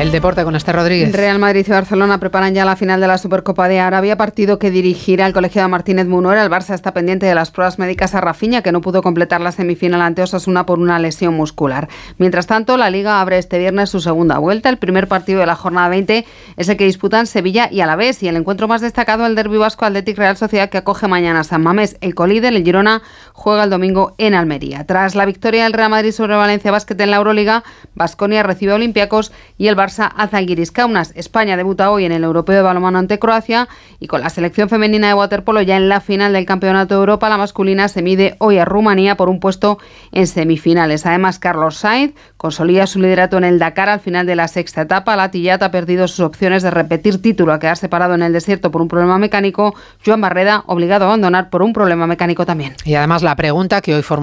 El deporte con este Rodríguez. Real Madrid y Barcelona preparan ya la final de la Supercopa de Arabia, partido que dirigirá el colegiado Martínez Munora. El Barça está pendiente de las pruebas médicas a Rafinha, que no pudo completar la semifinal ante Osasuna por una lesión muscular. Mientras tanto, la Liga abre este viernes su segunda vuelta. El primer partido de la jornada 20 es el que disputan Sevilla y Alavés, y el encuentro más destacado el derbi vasco Athletic Real Sociedad que acoge mañana a San Mamés. El colíder, el Girona, juega el domingo en Almería. Tras la victoria del Real Madrid sobre Valencia Basket en la Euroliga, Basconia recibe a Olympiacos y el Barça a Zalgiris Kaunas. España debuta hoy en el Europeo de Balonmano ante Croacia y con la selección femenina de waterpolo ya en la final del Campeonato de Europa, la masculina se mide hoy a Rumanía por un puesto en semifinales. Además, Carlos Sainz consolida su liderato en el Dakar al final de la sexta etapa. La Tillat ha perdido sus opciones de repetir título a quedarse parado en el desierto por un problema mecánico. Joan Barreda obligado a abandonar por un problema mecánico también. Y además la pregunta que hoy